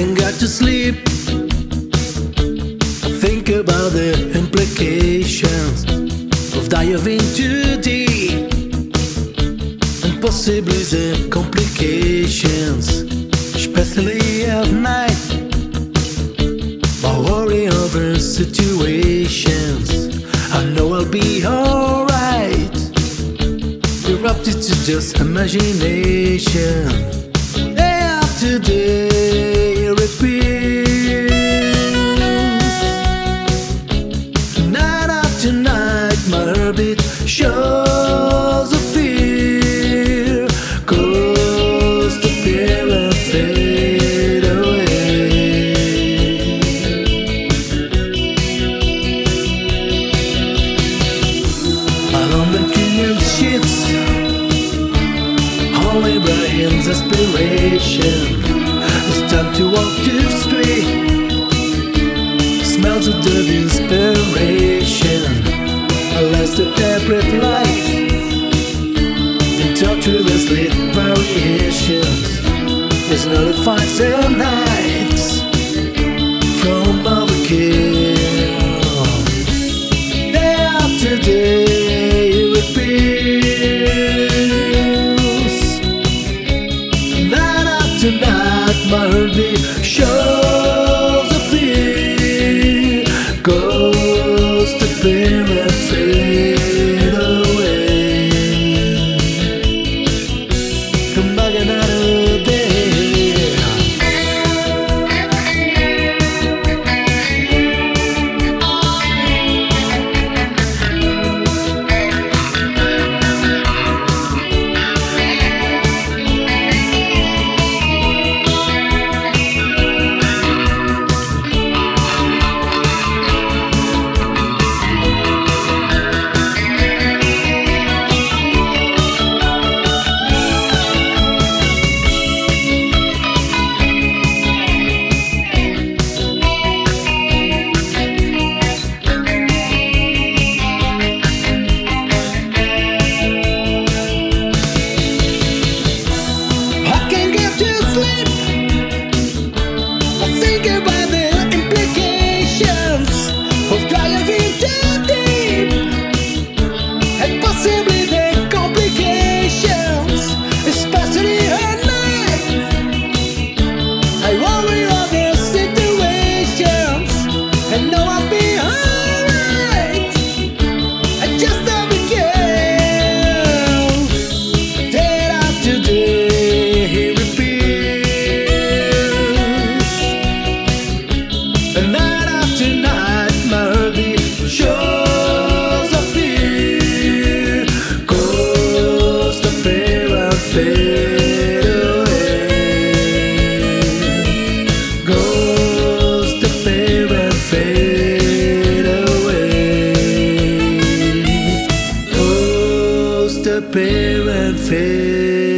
can't get to sleep. Think about the implications of diving too deep, and possibly the complications, especially at night. I worry over situations. I know I'll be alright. You're up to just imagination. Shows a fear. Cause the fear and fade away. Alone and killing shits Only Brian's aspiration It's time to walk the street Smells of the inspiration separate light the variations It's not a fights and nights From overkill Day after day it repeats. Night after night, my heartbeat shows a fear. Goes to fear and fade know I've be and fade